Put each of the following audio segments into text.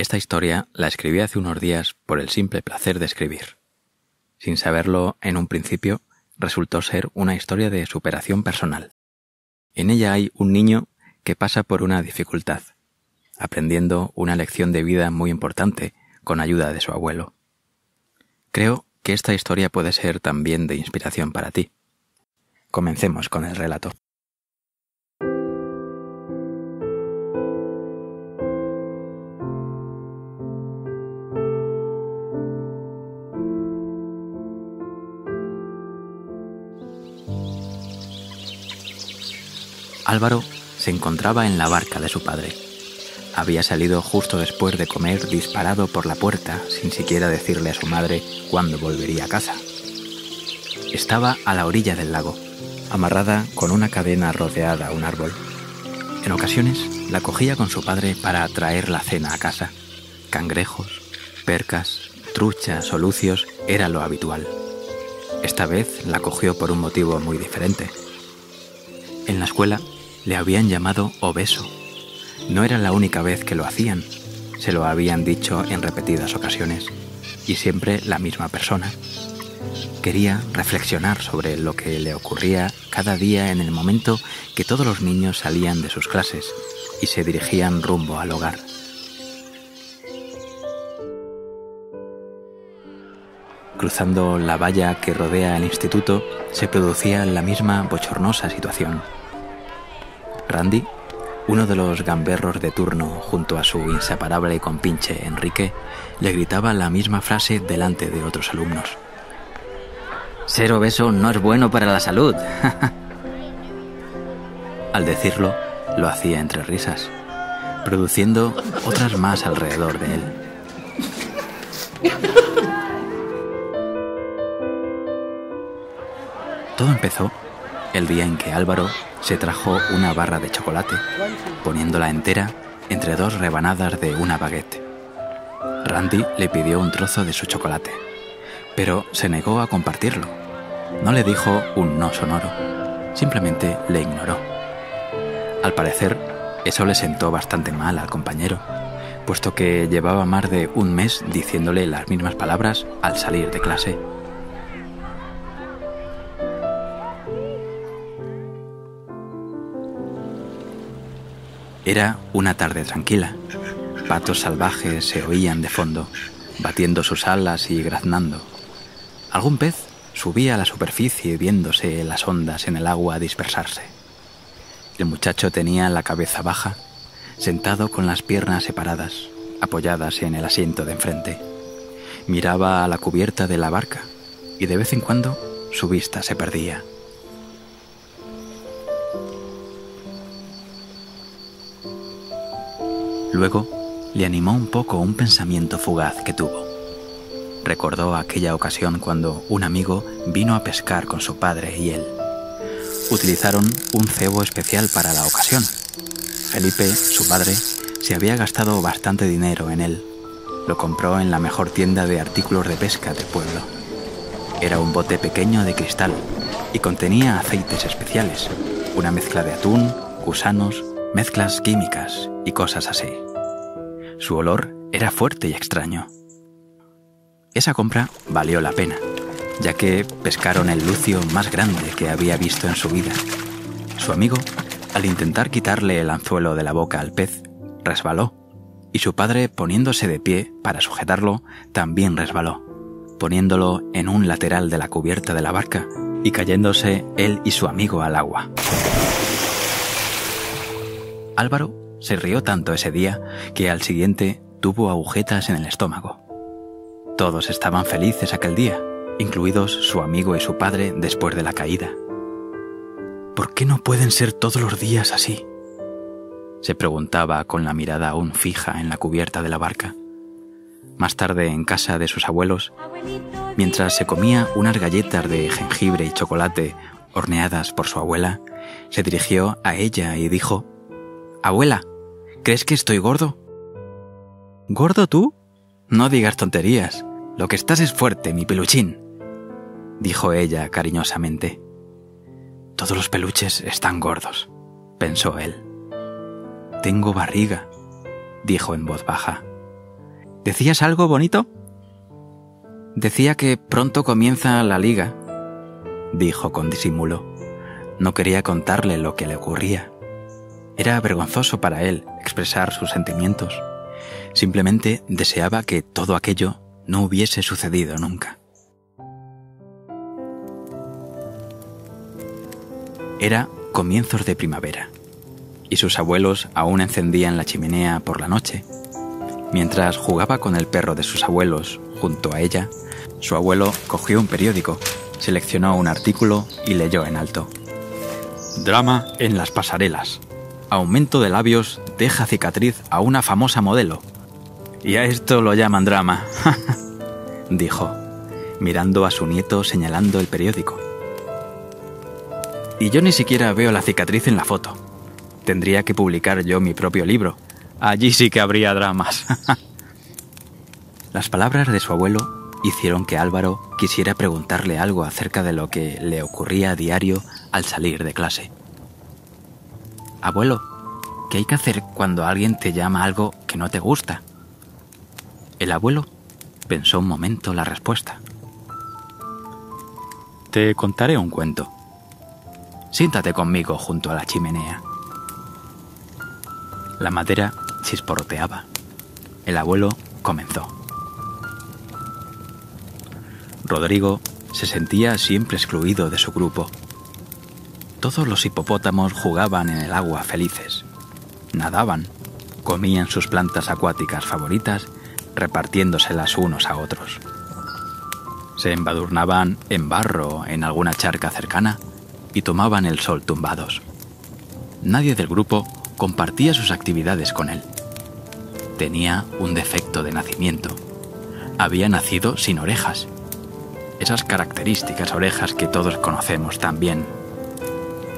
Esta historia la escribí hace unos días por el simple placer de escribir. Sin saberlo en un principio, resultó ser una historia de superación personal. En ella hay un niño que pasa por una dificultad, aprendiendo una lección de vida muy importante con ayuda de su abuelo. Creo que esta historia puede ser también de inspiración para ti. Comencemos con el relato. Álvaro se encontraba en la barca de su padre. Había salido justo después de comer disparado por la puerta sin siquiera decirle a su madre cuándo volvería a casa. Estaba a la orilla del lago, amarrada con una cadena rodeada a un árbol. En ocasiones la cogía con su padre para traer la cena a casa. Cangrejos, percas, truchas o lucios era lo habitual. Esta vez la cogió por un motivo muy diferente. En la escuela le habían llamado obeso. No era la única vez que lo hacían, se lo habían dicho en repetidas ocasiones, y siempre la misma persona. Quería reflexionar sobre lo que le ocurría cada día en el momento que todos los niños salían de sus clases y se dirigían rumbo al hogar. Cruzando la valla que rodea el instituto, se producía la misma bochornosa situación. Randy, uno de los gamberros de turno junto a su inseparable compinche Enrique, le gritaba la misma frase delante de otros alumnos. Ser obeso no es bueno para la salud. Al decirlo, lo hacía entre risas, produciendo otras más alrededor de él. Todo empezó el día en que Álvaro se trajo una barra de chocolate, poniéndola entera entre dos rebanadas de una baguette. Randy le pidió un trozo de su chocolate, pero se negó a compartirlo. No le dijo un no sonoro, simplemente le ignoró. Al parecer, eso le sentó bastante mal al compañero, puesto que llevaba más de un mes diciéndole las mismas palabras al salir de clase. Era una tarde tranquila. Patos salvajes se oían de fondo, batiendo sus alas y graznando. Algún pez subía a la superficie viéndose las ondas en el agua dispersarse. El muchacho tenía la cabeza baja, sentado con las piernas separadas, apoyadas en el asiento de enfrente. Miraba a la cubierta de la barca y de vez en cuando su vista se perdía. Luego le animó un poco un pensamiento fugaz que tuvo. Recordó aquella ocasión cuando un amigo vino a pescar con su padre y él. Utilizaron un cebo especial para la ocasión. Felipe, su padre, se había gastado bastante dinero en él. Lo compró en la mejor tienda de artículos de pesca del pueblo. Era un bote pequeño de cristal y contenía aceites especiales, una mezcla de atún, gusanos, mezclas químicas y cosas así. Su olor era fuerte y extraño. Esa compra valió la pena, ya que pescaron el lucio más grande que había visto en su vida. Su amigo, al intentar quitarle el anzuelo de la boca al pez, resbaló, y su padre, poniéndose de pie para sujetarlo, también resbaló, poniéndolo en un lateral de la cubierta de la barca y cayéndose él y su amigo al agua. Álvaro se rió tanto ese día que al siguiente tuvo agujetas en el estómago. Todos estaban felices aquel día, incluidos su amigo y su padre después de la caída. ¿Por qué no pueden ser todos los días así? se preguntaba con la mirada aún fija en la cubierta de la barca. Más tarde, en casa de sus abuelos, mientras se comía unas galletas de jengibre y chocolate horneadas por su abuela, se dirigió a ella y dijo, Abuela, ¿crees que estoy gordo? ¿Gordo tú? No digas tonterías. Lo que estás es fuerte, mi peluchín, dijo ella cariñosamente. Todos los peluches están gordos, pensó él. Tengo barriga, dijo en voz baja. ¿Decías algo bonito? Decía que pronto comienza la liga, dijo con disimulo. No quería contarle lo que le ocurría. Era vergonzoso para él expresar sus sentimientos. Simplemente deseaba que todo aquello no hubiese sucedido nunca. Era comienzos de primavera, y sus abuelos aún encendían la chimenea por la noche. Mientras jugaba con el perro de sus abuelos junto a ella, su abuelo cogió un periódico, seleccionó un artículo y leyó en alto. Drama en las pasarelas. Aumento de labios deja cicatriz a una famosa modelo. Y a esto lo llaman drama, dijo, mirando a su nieto señalando el periódico. Y yo ni siquiera veo la cicatriz en la foto. Tendría que publicar yo mi propio libro. Allí sí que habría dramas. Las palabras de su abuelo hicieron que Álvaro quisiera preguntarle algo acerca de lo que le ocurría a diario al salir de clase. Abuelo, ¿qué hay que hacer cuando alguien te llama algo que no te gusta? El abuelo pensó un momento la respuesta. Te contaré un cuento. Siéntate conmigo junto a la chimenea. La madera chisporroteaba. El abuelo comenzó. Rodrigo se sentía siempre excluido de su grupo. Todos los hipopótamos jugaban en el agua felices, nadaban, comían sus plantas acuáticas favoritas, repartiéndoselas unos a otros. Se embadurnaban en barro en alguna charca cercana y tomaban el sol tumbados. Nadie del grupo compartía sus actividades con él. Tenía un defecto de nacimiento. Había nacido sin orejas. Esas características orejas que todos conocemos tan bien.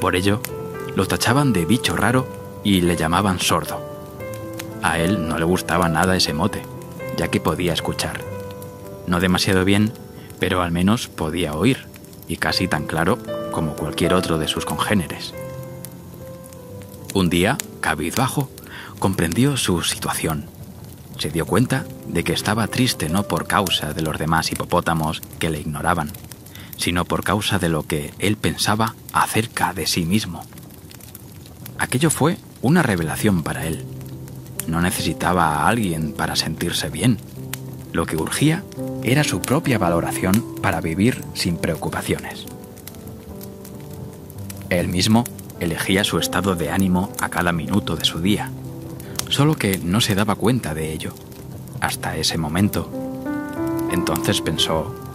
Por ello, lo tachaban de bicho raro y le llamaban sordo. A él no le gustaba nada ese mote, ya que podía escuchar. No demasiado bien, pero al menos podía oír, y casi tan claro como cualquier otro de sus congéneres. Un día, cabizbajo, comprendió su situación. Se dio cuenta de que estaba triste no por causa de los demás hipopótamos que le ignoraban, sino por causa de lo que él pensaba acerca de sí mismo. Aquello fue una revelación para él. No necesitaba a alguien para sentirse bien. Lo que urgía era su propia valoración para vivir sin preocupaciones. Él mismo elegía su estado de ánimo a cada minuto de su día, solo que no se daba cuenta de ello, hasta ese momento. Entonces pensó,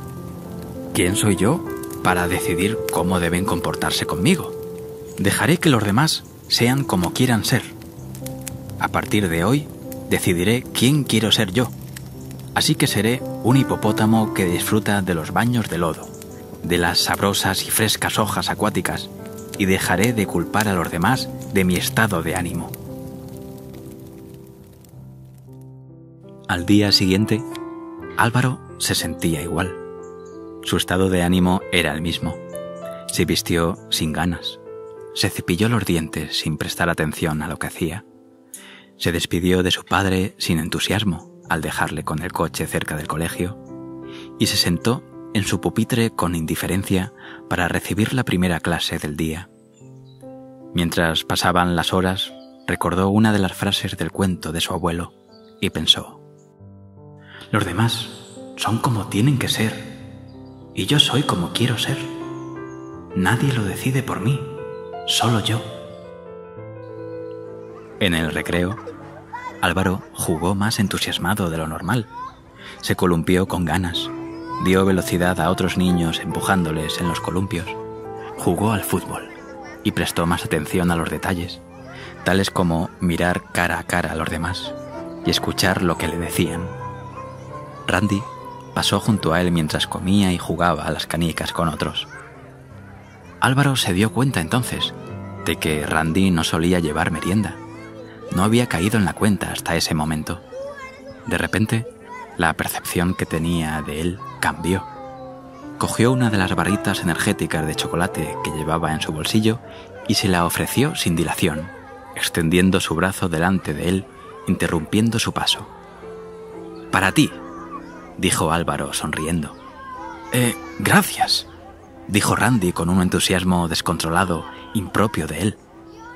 ¿quién soy yo para decidir cómo deben comportarse conmigo? Dejaré que los demás sean como quieran ser. A partir de hoy, decidiré quién quiero ser yo. Así que seré un hipopótamo que disfruta de los baños de lodo, de las sabrosas y frescas hojas acuáticas y dejaré de culpar a los demás de mi estado de ánimo. Al día siguiente, Álvaro se sentía igual. Su estado de ánimo era el mismo. Se vistió sin ganas. Se cepilló los dientes sin prestar atención a lo que hacía. Se despidió de su padre sin entusiasmo al dejarle con el coche cerca del colegio y se sentó en su pupitre con indiferencia para recibir la primera clase del día. Mientras pasaban las horas, recordó una de las frases del cuento de su abuelo y pensó, Los demás son como tienen que ser y yo soy como quiero ser. Nadie lo decide por mí, solo yo. En el recreo, Álvaro jugó más entusiasmado de lo normal. Se columpió con ganas, dio velocidad a otros niños empujándoles en los columpios, jugó al fútbol y prestó más atención a los detalles, tales como mirar cara a cara a los demás y escuchar lo que le decían. Randy pasó junto a él mientras comía y jugaba a las canicas con otros. Álvaro se dio cuenta entonces de que Randy no solía llevar merienda. No había caído en la cuenta hasta ese momento. De repente, la percepción que tenía de él cambió. Cogió una de las barritas energéticas de chocolate que llevaba en su bolsillo y se la ofreció sin dilación, extendiendo su brazo delante de él, interrumpiendo su paso. para ti, dijo Álvaro sonriendo. Eh, gracias, dijo Randy con un entusiasmo descontrolado, impropio de él,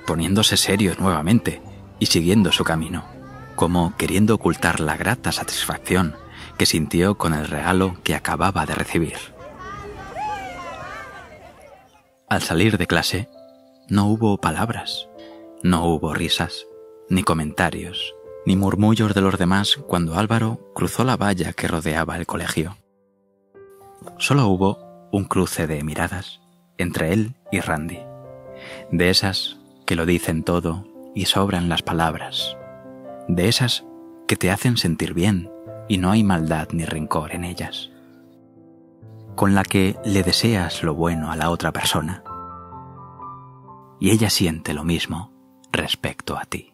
poniéndose serio nuevamente y siguiendo su camino, como queriendo ocultar la grata satisfacción que sintió con el regalo que acababa de recibir. Al salir de clase, no hubo palabras, no hubo risas, ni comentarios, ni murmullos de los demás cuando Álvaro cruzó la valla que rodeaba el colegio. Solo hubo un cruce de miradas entre él y Randy, de esas que lo dicen todo y sobran las palabras, de esas que te hacen sentir bien y no hay maldad ni rencor en ellas, con la que le deseas lo bueno a la otra persona y ella siente lo mismo respecto a ti.